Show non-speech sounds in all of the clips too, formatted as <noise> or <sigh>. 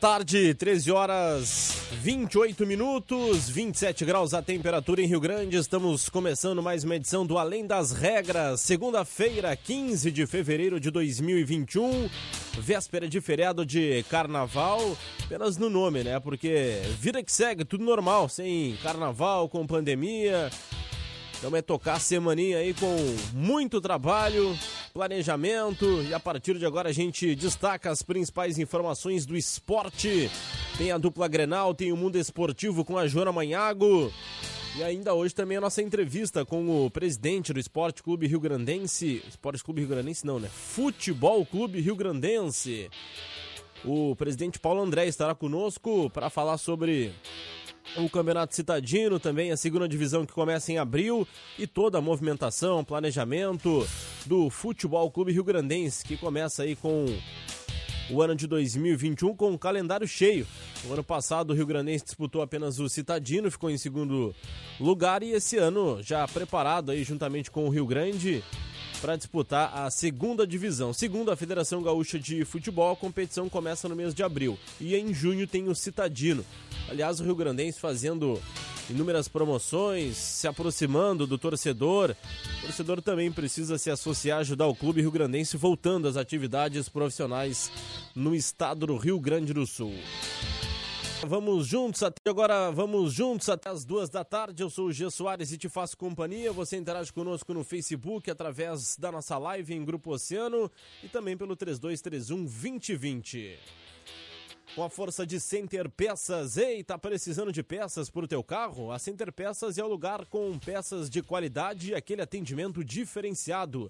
Tarde, 13 horas 28 minutos, 27 graus a temperatura em Rio Grande. Estamos começando mais uma edição do Além das Regras, segunda-feira, 15 de fevereiro de 2021, véspera de feriado de carnaval, apenas no nome, né? Porque vida que segue, tudo normal, sem carnaval, com pandemia. Então é tocar a semaninha aí com muito trabalho, planejamento e a partir de agora a gente destaca as principais informações do esporte. Tem a dupla Grenal, tem o Mundo Esportivo com a Joana Manhago. E ainda hoje também a nossa entrevista com o presidente do Esporte Clube Rio Grandense. Esporte Clube Rio Grandense não, né? Futebol Clube Rio Grandense. O presidente Paulo André estará conosco para falar sobre o Campeonato Citadino, também a segunda divisão que começa em abril e toda a movimentação, planejamento do Futebol Clube Rio Grandense, que começa aí com o ano de 2021 com um calendário cheio. O ano passado o Rio Grandense disputou apenas o Citadino, ficou em segundo lugar e esse ano já preparado aí juntamente com o Rio Grande para disputar a segunda divisão. Segundo a Federação Gaúcha de Futebol, a competição começa no mês de abril e em junho tem o Citadino. Aliás, o Rio Grandense fazendo inúmeras promoções, se aproximando do torcedor. O torcedor também precisa se associar, ajudar o clube Rio Grandense voltando às atividades profissionais no estado do Rio Grande do Sul. Vamos juntos até agora, vamos juntos até as duas da tarde. Eu sou o G Soares e te faço companhia. Você interage conosco no Facebook através da nossa live em Grupo Oceano e também pelo 3231 2020 com a força de Center Peças. Ei, tá precisando de peças para o teu carro? A Center Peças é o lugar com peças de qualidade e aquele atendimento diferenciado.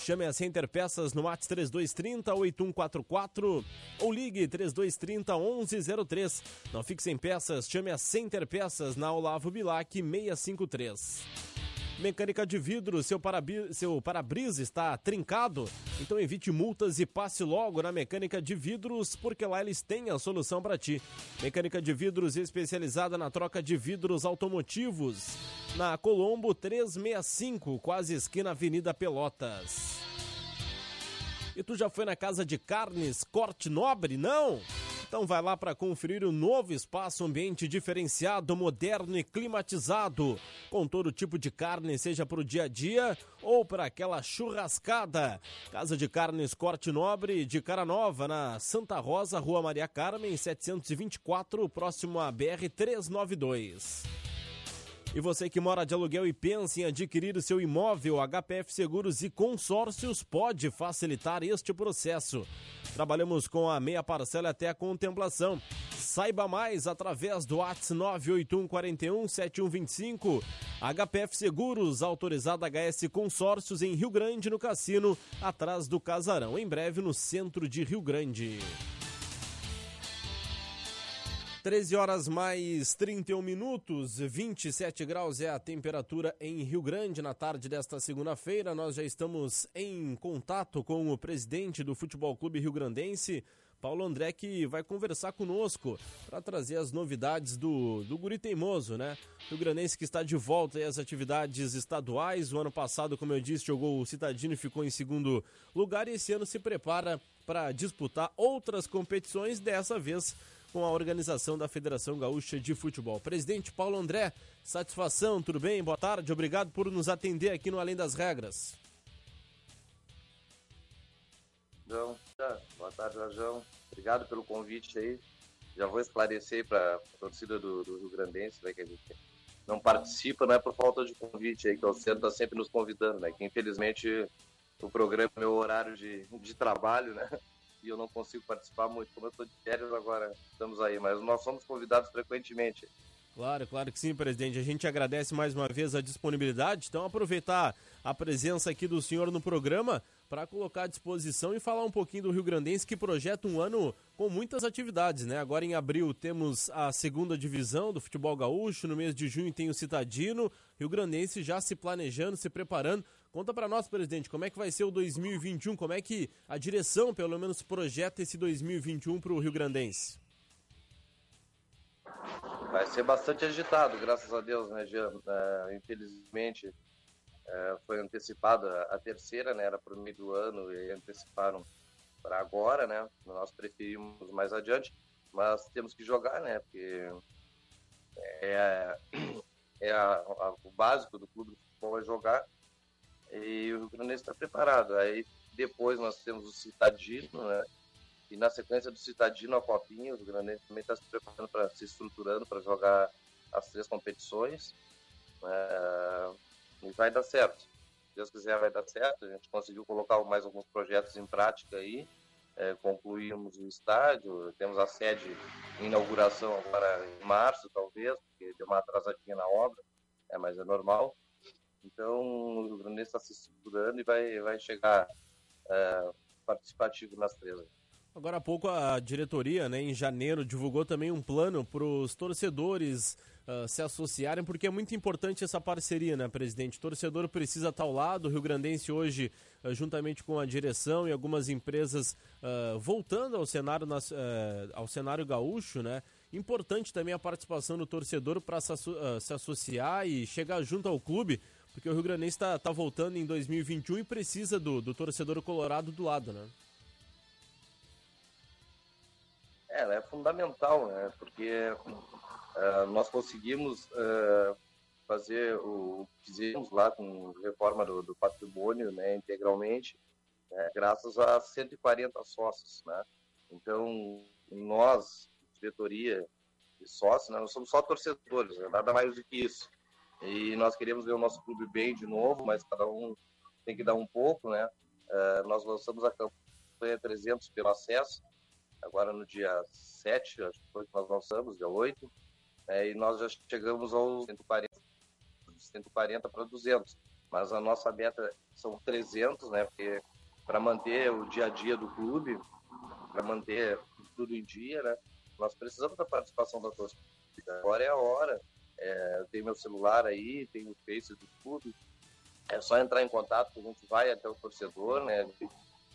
Chame a Center Peças no WhatsApp 3230 8144 ou ligue 3230 1103. Não fique sem peças, chame a Center Peças na Olavo Bilac 653. Mecânica de vidro, seu para-brisa seu para está trincado? Então evite multas e passe logo na Mecânica de Vidros, porque lá eles têm a solução para ti. Mecânica de Vidros especializada na troca de vidros automotivos. Na Colombo 365, quase esquina Avenida Pelotas. E tu já foi na casa de carnes Corte Nobre? Não? Então vai lá para conferir o novo espaço ambiente diferenciado, moderno e climatizado, com todo tipo de carne, seja para o dia a dia ou para aquela churrascada. Casa de Carnes Corte Nobre de Cara Nova, na Santa Rosa, Rua Maria Carmen, 724, próximo à BR 392. E você que mora de aluguel e pensa em adquirir o seu imóvel, HPF Seguros e Consórcios pode facilitar este processo. Trabalhamos com a meia parcela até a contemplação. Saiba mais através do ATS 981417125. HPF Seguros, autorizada HS Consórcios em Rio Grande, no Cassino, atrás do Casarão. Em breve no centro de Rio Grande. 13 horas mais 31 minutos, 27 graus é a temperatura em Rio Grande na tarde desta segunda-feira. Nós já estamos em contato com o presidente do Futebol Clube Rio Grandense, Paulo André, que vai conversar conosco para trazer as novidades do, do Guri Teimoso, né? Rio Grandense que está de volta às atividades estaduais. O ano passado, como eu disse, jogou o Citadino e ficou em segundo lugar. E esse ano se prepara para disputar outras competições, dessa vez com a organização da Federação Gaúcha de Futebol. Presidente Paulo André, satisfação, tudo bem? Boa tarde, obrigado por nos atender aqui no Além das Regras. João, boa tarde, João. Obrigado pelo convite aí. Já vou esclarecer para a torcida do, do, Rio Grandense, né, que a gente não participa, não é por falta de convite aí, que o Centro está sempre nos convidando, né? Que infelizmente o programa é meu horário de, de trabalho, né? E eu não consigo participar muito. Como eu estou de férias agora, estamos aí, mas nós somos convidados frequentemente. Claro, claro que sim, presidente. A gente agradece mais uma vez a disponibilidade. Então, aproveitar a presença aqui do senhor no programa para colocar à disposição e falar um pouquinho do Rio Grandense, que projeta um ano com muitas atividades, né? Agora em abril temos a segunda divisão do futebol gaúcho, no mês de junho tem o Citadino, Rio Grandense já se planejando, se preparando. Conta para nós, presidente, como é que vai ser o 2021? Como é que a direção, pelo menos, projeta esse 2021 para o Rio Grandense? Vai ser bastante agitado, graças a Deus, né, Jean? É, infelizmente, é, foi antecipada a terceira, né? Era para o meio do ano e anteciparam para agora, né? Nós preferimos mais adiante, mas temos que jogar, né? Porque é, é a, a, o básico do clube de futebol é jogar e o Rio Grande está preparado. Aí depois nós temos o Citadino, né? E na sequência do Citadino a Copinha, o Rio Grande também está se preparando para se estruturando para jogar as três competições. É, e vai dar certo. Se Deus quiser, vai dar certo. A gente conseguiu colocar mais alguns projetos em prática aí. É, concluímos o estádio, temos a sede em inauguração agora em março, talvez, porque deu uma atrasadinha na obra, é, mas é normal. Então, o Rio Grande está se estruturando e vai, vai chegar é, participativo nas três. Agora há pouco a diretoria, né, em janeiro, divulgou também um plano para os torcedores uh, se associarem, porque é muito importante essa parceria, né, presidente? O torcedor precisa estar ao lado, o Rio Grandense hoje, uh, juntamente com a direção e algumas empresas uh, voltando ao cenário, nas, ao cenário gaúcho, né? Importante também a participação do torcedor para se, se, associar e chegar junto ao clube, porque o Rio Grandense está tá voltando em 2021 e precisa do, do torcedor colorado do lado, né? É, é fundamental, né? Porque uh, nós conseguimos uh, fazer o que fizemos lá com reforma do, do patrimônio, né, integralmente, né, graças a 140 sócios, né? Então, nós, diretoria e sócios, né, nós somos só torcedores, né, nada mais do que isso. E nós queremos ver o nosso clube bem de novo, mas cada um tem que dar um pouco, né? Uh, nós lançamos a campanha 300 pelo acesso, agora no dia 7, acho que foi que nós lançamos, dia 8, é, e nós já chegamos aos 140, 140 para 200. Mas a nossa meta são 300, né? Porque para manter o dia a dia do clube, para manter tudo em dia, né? Nós precisamos da participação da torcida. Agora é a hora. É, tenho meu celular aí, tenho o Face do clube. É só entrar em contato que a gente vai até o torcedor, né?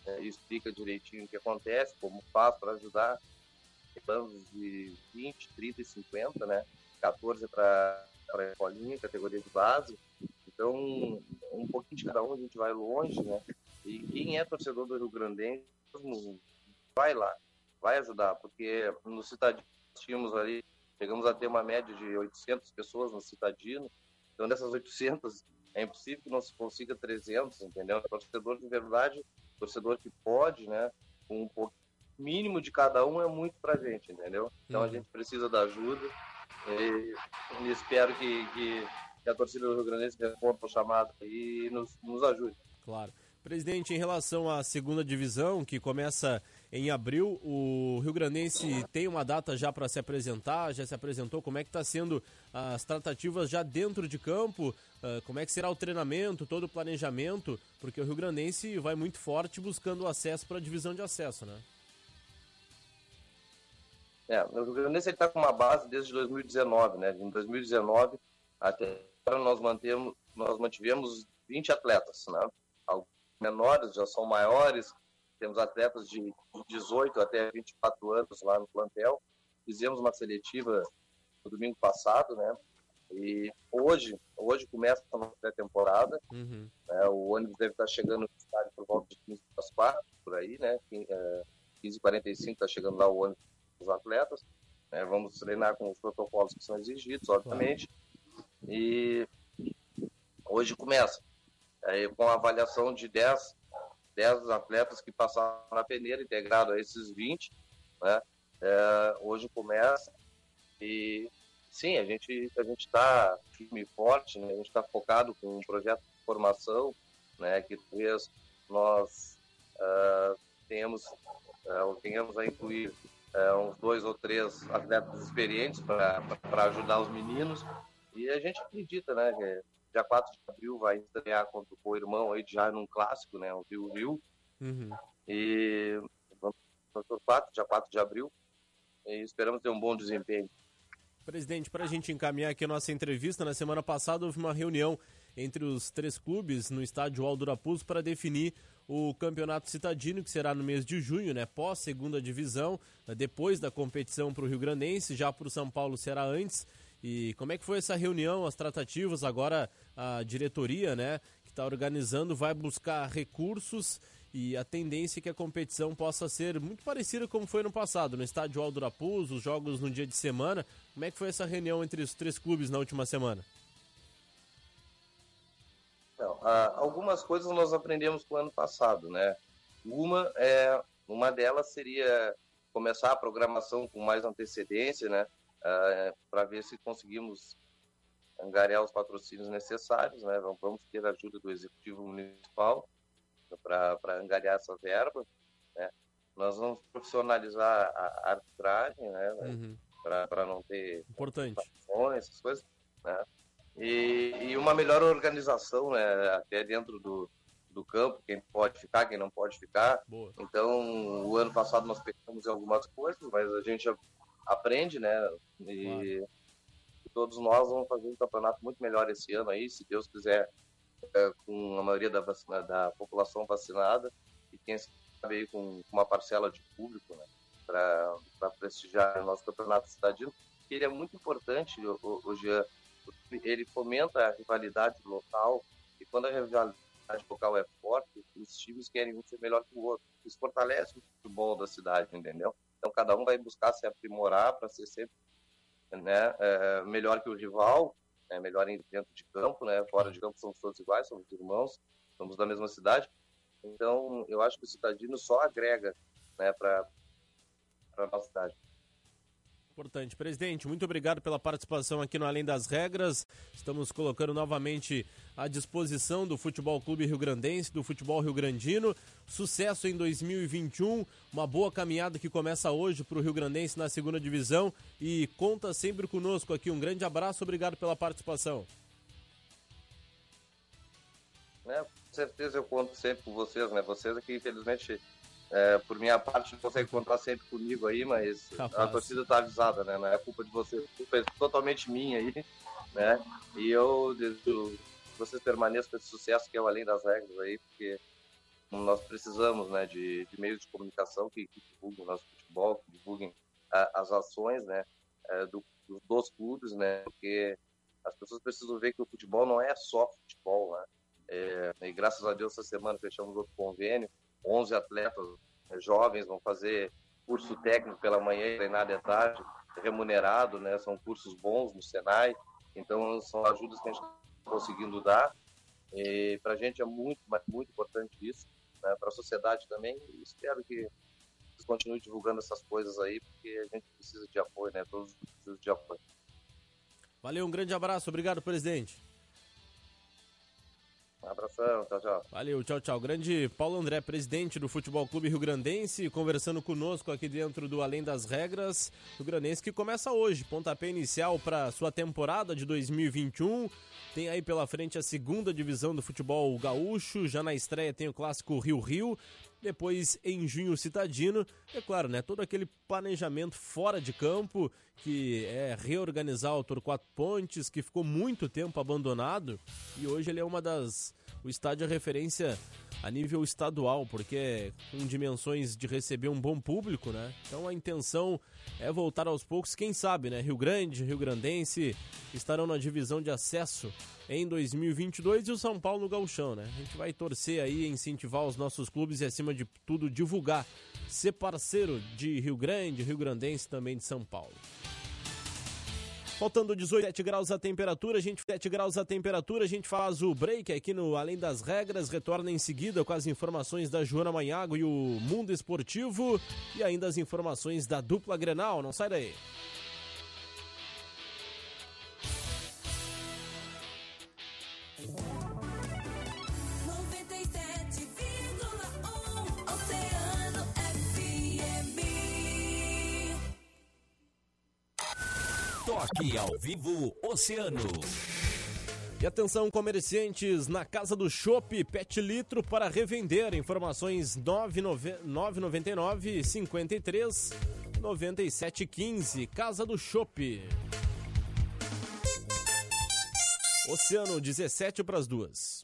é, explica direitinho o que acontece, como faz para ajudar. Planos de 20, 30 e 50, né? 14 para a escolinha, categoria de base. Então, um pouquinho de cada um, a gente vai longe, né? E quem é torcedor do Rio Grande vai lá, vai ajudar, porque no Citadino tínhamos ali, chegamos a ter uma média de 800 pessoas no Citadino, então dessas 800 é impossível que não se consiga 300, entendeu? O torcedor de verdade torcedor que pode, né, com um pouco mínimo de cada um é muito pra gente, entendeu? Então uhum. a gente precisa da ajuda e, e espero que, que, que, a torcida do Rio Grande responda o chamado e nos, nos ajude. Claro. Presidente, em relação à segunda divisão, que começa em abril, o Rio Grandense tem uma data já para se apresentar, já se apresentou. Como é que está sendo as tratativas já dentro de campo? Uh, como é que será o treinamento, todo o planejamento? Porque o Rio Grandense vai muito forte buscando acesso para a divisão de acesso, né? É, o Rio Grandense está com uma base desde 2019, né? Em 2019 até agora nós mantemos, nós mantivemos 20 atletas, né? menores, já são maiores. Temos atletas de 18 até 24 anos lá no plantel. Fizemos uma seletiva no domingo passado, né? E hoje, hoje começa a nossa pré-temporada. Uhum. Né? O ônibus deve estar chegando no estádio por volta de 15 para 4, por aí, né? 15h45 está chegando lá o ônibus dos atletas. Né? Vamos treinar com os protocolos que são exigidos, obviamente. E hoje começa é, com a avaliação de 10, 10 atletas que passaram na peneira, integrado a esses 20, né? É, hoje começa e sim, a gente a gente está firme e forte, né? a gente está focado com um projeto de formação, né? Que talvez nós uh, tenhamos uh, venhamos a incluir uh, uns dois ou três atletas experientes para ajudar os meninos. E a gente acredita, né, que dia 4 de abril vai estrear contra o irmão aí já num clássico, né, o Rio Rio. Uhum. E vamos para 4, dia 4 de abril, e esperamos ter um bom desempenho. Presidente, para a gente encaminhar aqui a nossa entrevista, na semana passada houve uma reunião entre os três clubes no estádio Aldo Raposo para definir o campeonato citadino, que será no mês de junho, né? Pós segunda divisão, depois da competição para o Rio Grandense, já para o São Paulo será antes. E como é que foi essa reunião, as tratativas? Agora a diretoria, né, que está organizando, vai buscar recursos e a tendência é que a competição possa ser muito parecida como foi no passado, no estádio Aldo Raposo, os jogos no dia de semana. Como é que foi essa reunião entre os três clubes na última semana? Então, algumas coisas nós aprendemos com o ano passado, né? Uma é uma delas seria começar a programação com mais antecedência, né? Uh, para ver se conseguimos angariar os patrocínios necessários, né? Vamos ter a ajuda do executivo municipal para angariar essa verba, né? Nós vamos profissionalizar a arbitragem, né? Uhum. Para não ter importante essas coisas, né? E, e, uma melhor organização, né? Até dentro do, do campo, quem pode ficar, quem não pode ficar. Boa. Então, o ano passado nós pegamos algumas coisas, mas a gente aprende, né? E claro. todos nós vamos fazer um campeonato muito melhor esse ano aí, se Deus quiser, é, com a maioria da, vacina, da população vacinada e quem sabe aí com uma parcela de público, né? Para prestigiar o nosso campeonato cidadino, que ele é muito importante, o, o Jean, ele fomenta a rivalidade local e quando a rivalidade local é forte, os times querem um ser melhor que o outro. Isso fortalece o futebol da cidade, entendeu? Então cada um vai buscar se aprimorar para ser sempre né, é, melhor que o rival, é, melhor dentro de campo, né? Fora de campo somos todos iguais, somos irmãos, somos da mesma cidade. Então eu acho que o cidadino só agrega né, para a nossa cidade. Importante. Presidente, muito obrigado pela participação aqui no Além das Regras. Estamos colocando novamente à disposição do Futebol Clube Rio Grandense, do Futebol Rio Grandino. Sucesso em 2021, uma boa caminhada que começa hoje para o Rio Grandense na segunda divisão e conta sempre conosco aqui. Um grande abraço, obrigado pela participação. É, com certeza eu conto sempre com vocês, né? Vocês aqui, infelizmente, é, por minha parte, não consegue contar sempre comigo aí, mas Capaz. a torcida está avisada, né? Não é culpa de vocês, a culpa é totalmente minha aí, né? E eu desejo que vocês permaneçam com esse sucesso que é o Além das Regras aí, porque nós precisamos, né, de, de meios de comunicação que, que, divulguem o nosso futebol, que divulguem a, as ações, né, é, do, dos clubes, né? Porque as pessoas precisam ver que o futebol não é só futebol, né? É, e graças a Deus, essa semana fechamos outro convênio 11 atletas né, jovens vão fazer curso técnico pela manhã e treinar de tarde, remunerado, né? São cursos bons no Senai, então são ajudas que a gente está conseguindo dar. E para a gente é muito, muito importante isso, né? para a sociedade também. Espero que vocês continuem divulgando essas coisas aí, porque a gente precisa de apoio, né? Todos precisam de apoio. Valeu, um grande abraço, obrigado, presidente. Um abração, tchau, tchau. Valeu, tchau, tchau. Grande Paulo André, presidente do Futebol Clube Rio Grandense, conversando conosco aqui dentro do Além das Regras. Rio Grandense que começa hoje, pontapé inicial para sua temporada de 2021. Tem aí pela frente a segunda divisão do futebol gaúcho. Já na estreia tem o clássico Rio Rio. Depois, em junho, Citadino. É claro, né? Todo aquele planejamento fora de campo, que é reorganizar o Torquato Pontes, que ficou muito tempo abandonado. E hoje ele é uma das. O estádio é referência a nível estadual, porque é com dimensões de receber um bom público, né? Então a intenção é voltar aos poucos, quem sabe, né? Rio Grande, Rio Grandense estarão na divisão de acesso em 2022 e o São Paulo no Gauchão, né? A gente vai torcer aí, incentivar os nossos clubes e acima de tudo divulgar, ser parceiro de Rio Grande, Rio Grandense também de São Paulo. Faltando 18 graus a temperatura, a gente 7 graus a temperatura, a gente faz o break aqui no Além das Regras, retorna em seguida com as informações da Joana Manhago e o Mundo Esportivo e ainda as informações da dupla Grenal, não sai daí. Toque ao vivo Oceano. E atenção, comerciantes, na Casa do Chopp, Pet Litro para revender. Informações 999 53 97 15. Casa do Chopp. Oceano 17 para as duas.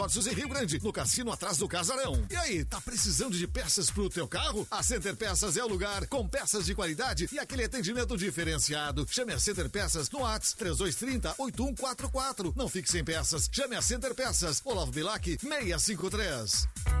Consórcios em Rio Grande, no cassino atrás do Casarão. E aí, tá precisando de peças pro teu carro? A Center Peças é o lugar, com peças de qualidade e aquele atendimento diferenciado. Chame a Center Peças no ATS 3230 8144. Não fique sem peças. Chame a Center Peças. Olavo Bilac 653.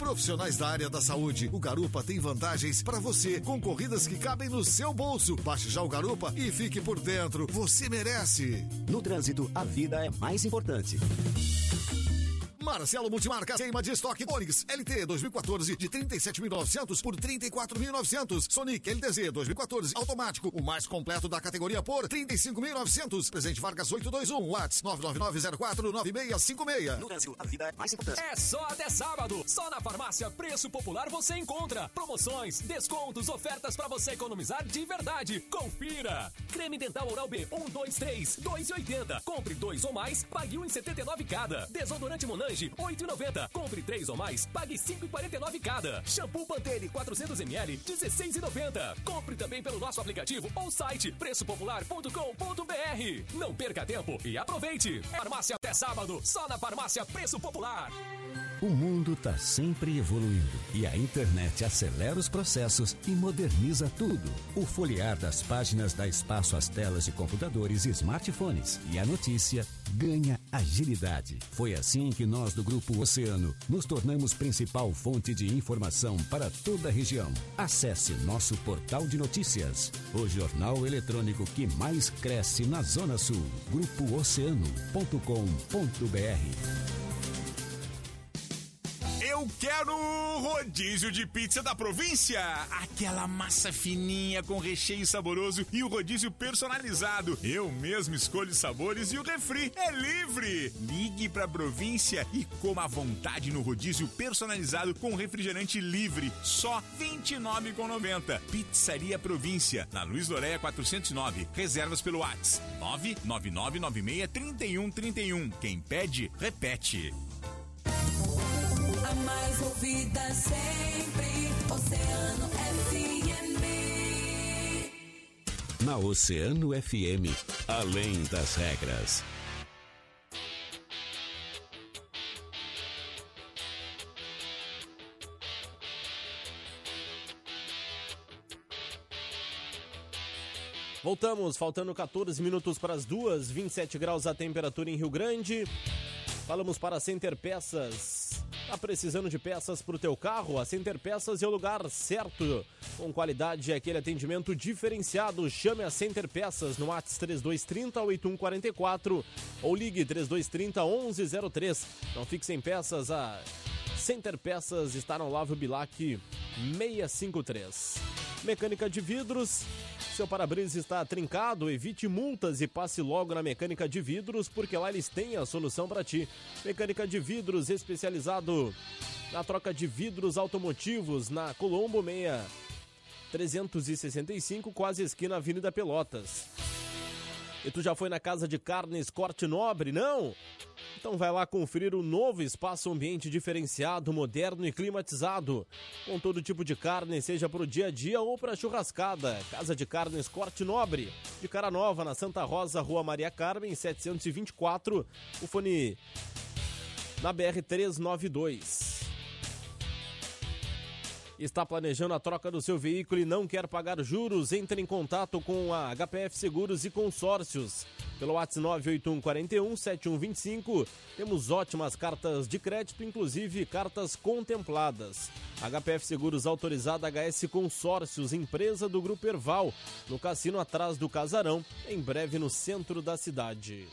Profissionais da área da saúde. O Garupa tem vantagens para você, com corridas que cabem no seu bolso. Baixe já o Garupa e fique por dentro. Você merece. No trânsito, a vida é mais importante. Marcelo Multimarca, queima de estoque Onix LT 2014 de 37.900 por 34.900. Sonic LTZ 2014 automático, o mais completo da categoria por 35.900. Presente Vargas 821 Watts 999049656. No Brasil, a vida é mais importante. É só até sábado. Só na farmácia Preço Popular você encontra promoções, descontos, ofertas para você economizar de verdade. Confira. Creme dental Oral B 1, 2, 3, 2,80. Compre dois ou mais, pague 1,79 cada. Desodorante Monange 8,90. Compre três ou mais, pague 5,49 cada. Shampoo Pantene 400ml 16,90. Compre também pelo nosso aplicativo ou site preçopopular.com.br. Não perca tempo e aproveite. Farmácia até sábado, só na Farmácia Preço Popular. O mundo está sempre evoluindo e a internet acelera os processos e moderniza tudo. O folhear das páginas dá espaço às telas de computadores e smartphones e a notícia ganha agilidade. Foi assim que nós do Grupo Oceano nos tornamos principal fonte de informação para toda a região. Acesse nosso portal de notícias, o jornal eletrônico que mais cresce na Zona Sul. grupooceano.com.br eu quero rodízio de pizza da província. Aquela massa fininha com recheio saboroso e o rodízio personalizado. Eu mesmo escolho sabores e o refri é livre. Ligue pra província e coma à vontade no rodízio personalizado com refrigerante livre. Só R$ 29,90. Pizzaria Província, na Luiz Loreia 409. Reservas pelo WhatsApp 999963131. Quem pede, repete a mais ouvida sempre, Oceano FM. Na Oceano FM, além das regras. Voltamos, faltando 14 minutos para as duas, 27 graus a temperatura em Rio Grande. Falamos para a Center Peças. Tá precisando de peças para o teu carro? A Center Peças é o lugar certo. Com qualidade e aquele atendimento diferenciado. Chame a Center Peças no ATS 3230 8144 ou ligue 3230 1103. Não fique sem peças. A Center Peças está no Lavo Bilac 653. Mecânica de vidros seu para-brisa está trincado, evite multas e passe logo na Mecânica de Vidros, porque lá eles têm a solução para ti. Mecânica de Vidros especializado na troca de vidros automotivos na Colombo 6 365, quase esquina Avenida Pelotas. E tu já foi na casa de carnes Corte Nobre, não? Então vai lá conferir o novo espaço ambiente diferenciado, moderno e climatizado. Com todo tipo de carne, seja para o dia a dia ou para churrascada. Casa de Carnes Corte Nobre. De cara nova na Santa Rosa, Rua Maria Carmen, 724. O fone na BR 392. Está planejando a troca do seu veículo e não quer pagar juros? Entre em contato com a HPF Seguros e Consórcios. Pelo WhatsApp 981 41 7125. Temos ótimas cartas de crédito, inclusive cartas contempladas. HPF Seguros autorizada HS Consórcios, empresa do Grupo Erval, no cassino atrás do Casarão, em breve no centro da cidade.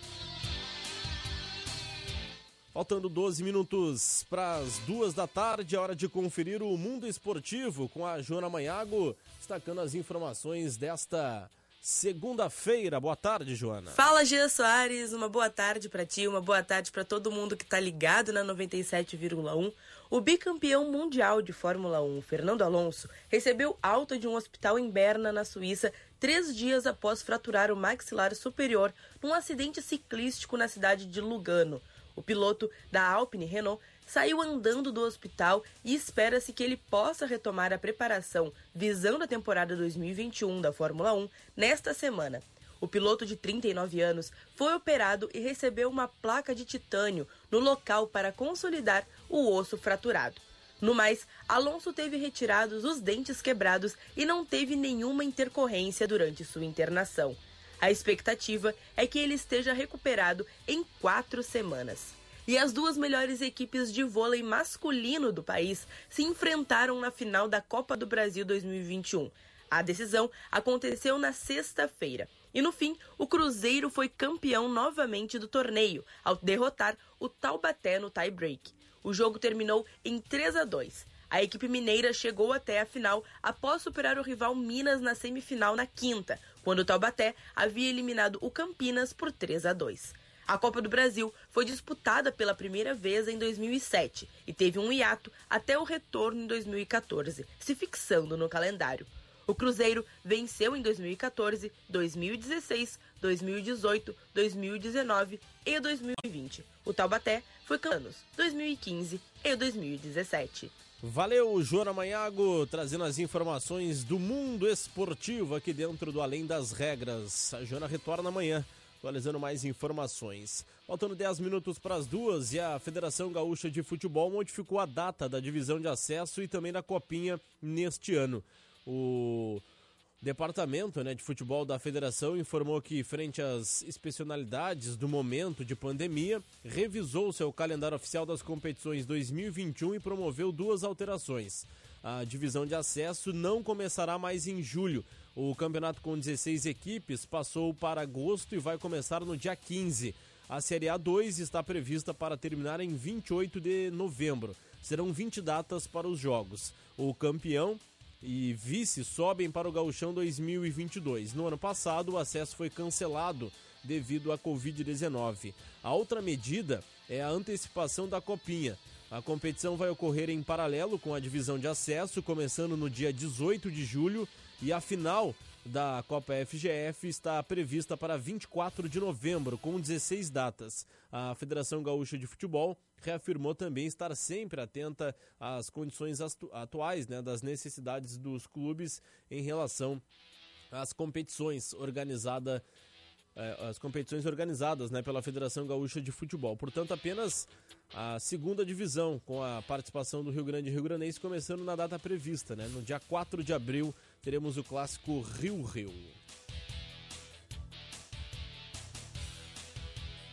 Faltando 12 minutos para as duas da tarde, é hora de conferir o mundo esportivo com a Joana Manhago, destacando as informações desta segunda-feira. Boa tarde, Joana. Fala, Gia Soares. Uma boa tarde para ti, uma boa tarde para todo mundo que está ligado na 97,1. O bicampeão mundial de Fórmula 1, Fernando Alonso, recebeu alta de um hospital em Berna, na Suíça, três dias após fraturar o maxilar superior num acidente ciclístico na cidade de Lugano. O piloto da Alpine Renault saiu andando do hospital e espera-se que ele possa retomar a preparação visando a temporada 2021 da Fórmula 1 nesta semana. O piloto de 39 anos foi operado e recebeu uma placa de titânio no local para consolidar o osso fraturado. No mais, Alonso teve retirados os dentes quebrados e não teve nenhuma intercorrência durante sua internação. A expectativa é que ele esteja recuperado em quatro semanas. E as duas melhores equipes de vôlei masculino do país se enfrentaram na final da Copa do Brasil 2021. A decisão aconteceu na sexta-feira. E no fim, o Cruzeiro foi campeão novamente do torneio, ao derrotar o Taubaté no tie-break. O jogo terminou em 3 a 2. A equipe mineira chegou até a final após superar o rival Minas na semifinal na quinta, quando o Taubaté havia eliminado o Campinas por 3 a 2. A Copa do Brasil foi disputada pela primeira vez em 2007 e teve um hiato até o retorno em 2014, se fixando no calendário. O Cruzeiro venceu em 2014, 2016, 2018, 2019 e 2020. O Taubaté foi anos 2015 e 2017. Valeu, Joana Manhago, trazendo as informações do mundo esportivo aqui dentro do Além das Regras. A Joana retorna amanhã, atualizando mais informações. Faltando 10 minutos para as duas e a Federação Gaúcha de Futebol modificou a data da divisão de acesso e também da Copinha neste ano. O Departamento né, de Futebol da Federação informou que, frente às especialidades do momento de pandemia, revisou seu calendário oficial das competições 2021 e promoveu duas alterações. A divisão de acesso não começará mais em julho. O campeonato com 16 equipes passou para agosto e vai começar no dia 15. A Série A2 está prevista para terminar em 28 de novembro. Serão 20 datas para os jogos. O campeão e vice sobem para o Gauchão 2022. No ano passado, o acesso foi cancelado devido à Covid-19. A outra medida é a antecipação da Copinha. A competição vai ocorrer em paralelo com a divisão de acesso, começando no dia 18 de julho, e a final da Copa FGF está prevista para 24 de novembro, com 16 datas. A Federação Gaúcha de Futebol reafirmou também estar sempre atenta às condições atuais, né, das necessidades dos clubes em relação às competições organizadas as competições organizadas né, pela Federação Gaúcha de Futebol. Portanto, apenas a segunda divisão, com a participação do Rio Grande e Rio Grandense, começando na data prevista. Né? No dia 4 de abril, teremos o clássico Rio-Rio.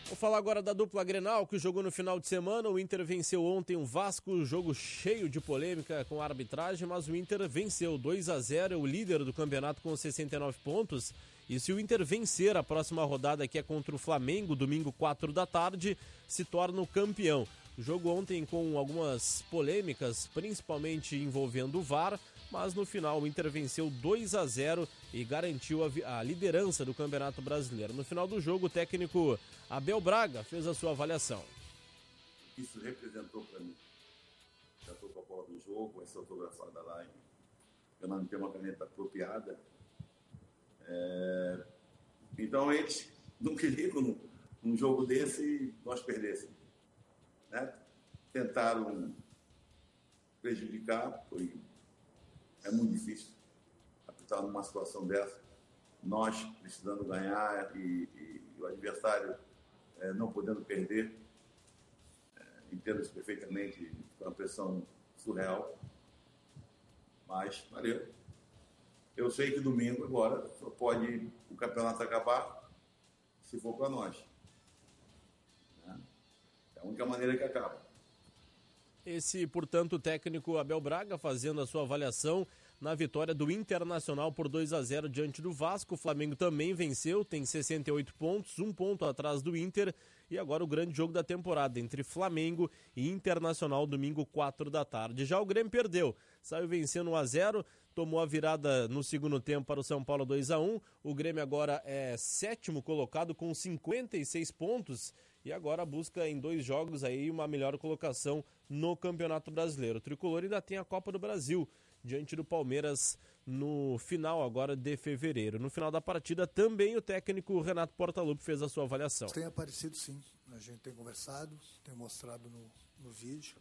Vou falar agora da dupla Grenal que jogou no final de semana. O Inter venceu ontem o Vasco, jogo cheio de polêmica com a arbitragem, mas o Inter venceu 2 a 0, é o líder do campeonato com 69 pontos. E se o Inter vencer a próxima rodada, que é contra o Flamengo, domingo 4 da tarde, se torna o campeão. O jogo ontem com algumas polêmicas, principalmente envolvendo o VAR, mas no final o Inter venceu 2 a 0 e garantiu a, a, liderança do Campeonato Brasileiro. No final do jogo, o técnico Abel Braga fez a sua avaliação. Isso representou para mim. Já estou com a bola do jogo, essa autografada lá. Eu não tenho uma caneta apropriada. É... Então eles não queriam num jogo desse nós perdêssemos. né, tentaram prejudicar, foi, é muito difícil apitar numa situação dessa. Nós precisando ganhar e, e o adversário é, não podendo perder, é, entendo isso perfeitamente, foi uma pressão surreal. Mas valeu. Eu sei que domingo agora só pode o campeonato acabar se for para nós. Né? É a única maneira que acaba. Esse, portanto, o técnico Abel Braga fazendo a sua avaliação na vitória do Internacional por 2 a 0 diante do Vasco. O Flamengo também venceu, tem 68 pontos, um ponto atrás do Inter. E agora o grande jogo da temporada entre Flamengo e Internacional, domingo 4 da tarde. Já o Grêmio perdeu, saiu vencendo 1 a 0 tomou a virada no segundo tempo para o São Paulo 2 a 1 O Grêmio agora é sétimo colocado com 56 pontos e agora busca em dois jogos aí uma melhor colocação no Campeonato Brasileiro. O Tricolor ainda tem a Copa do Brasil diante do Palmeiras no final agora de fevereiro. No final da partida também o técnico Renato Portaluppi fez a sua avaliação. Tem aparecido sim, a gente tem conversado, tem mostrado no, no vídeo.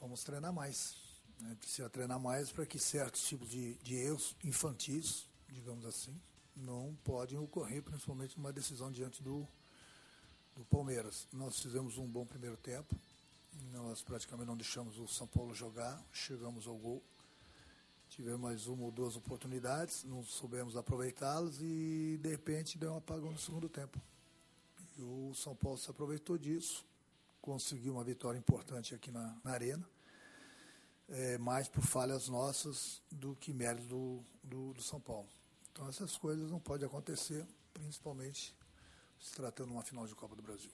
Vamos treinar mais. Né? Precisa treinar mais para que certos tipos de, de erros infantis, digamos assim, não podem ocorrer, principalmente numa decisão diante do, do Palmeiras. Nós fizemos um bom primeiro tempo, nós praticamente não deixamos o São Paulo jogar, chegamos ao gol. Tivemos mais uma ou duas oportunidades, não soubemos aproveitá-las e de repente deu um apagão no segundo tempo. E o São Paulo se aproveitou disso, conseguiu uma vitória importante aqui na, na Arena, é, mais por falhas nossas do que mérito do, do, do São Paulo. Então essas coisas não podem acontecer, principalmente se tratando de uma final de Copa do Brasil.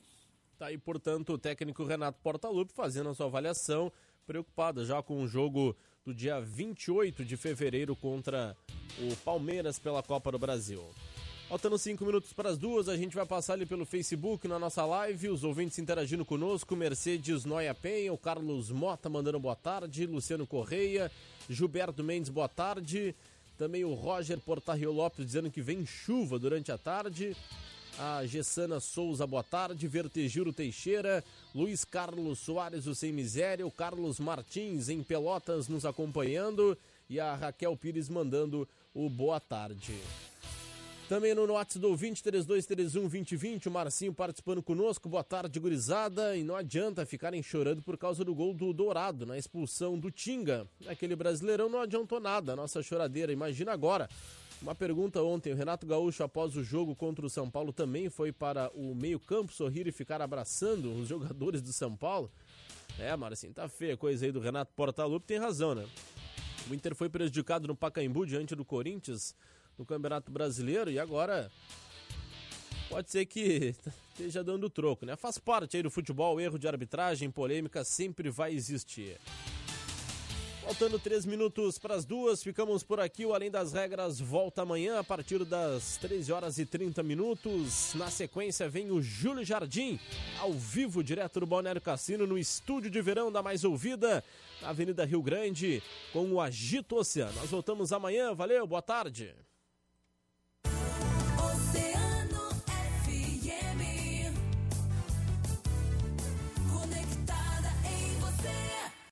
Tá aí, portanto, o técnico Renato Portaluppi fazendo a sua avaliação, preocupado já com o jogo do dia 28 de fevereiro contra o Palmeiras pela Copa do Brasil. Faltando cinco minutos para as duas, a gente vai passar ali pelo Facebook na nossa live, os ouvintes interagindo conosco, Mercedes Noia Penha, o Carlos Mota mandando boa tarde, Luciano Correia, Gilberto Mendes, boa tarde, também o Roger Portarrio Lopes dizendo que vem chuva durante a tarde, a Gessana Souza, boa tarde, Vertegiro Teixeira, Luiz Carlos Soares, o Sem Miséria, o Carlos Martins em Pelotas nos acompanhando e a Raquel Pires mandando o boa tarde. Também no WhatsApp do 2020, o Marcinho participando conosco. Boa tarde, gurizada. E não adianta ficarem chorando por causa do gol do Dourado na expulsão do Tinga. Aquele brasileirão não adiantou nada, nossa choradeira. Imagina agora. Uma pergunta ontem, o Renato Gaúcho, após o jogo contra o São Paulo, também foi para o meio-campo sorrir e ficar abraçando os <laughs> jogadores do São Paulo. É, Marcinho, tá feia a coisa aí do Renato Portaluppi, tem razão, né? O Inter foi prejudicado no Pacaembu diante do Corinthians no Campeonato Brasileiro e agora pode ser que <laughs> esteja dando troco, né? Faz parte aí do futebol, erro de arbitragem, polêmica sempre vai existir. Faltando três minutos para as duas, ficamos por aqui. O Além das Regras volta amanhã a partir das 13 horas e 30 minutos. Na sequência vem o Júlio Jardim, ao vivo, direto do Balneário Cassino, no estúdio de verão da Mais Ouvida, na Avenida Rio Grande, com o Agito Oceano. Nós voltamos amanhã, valeu, boa tarde.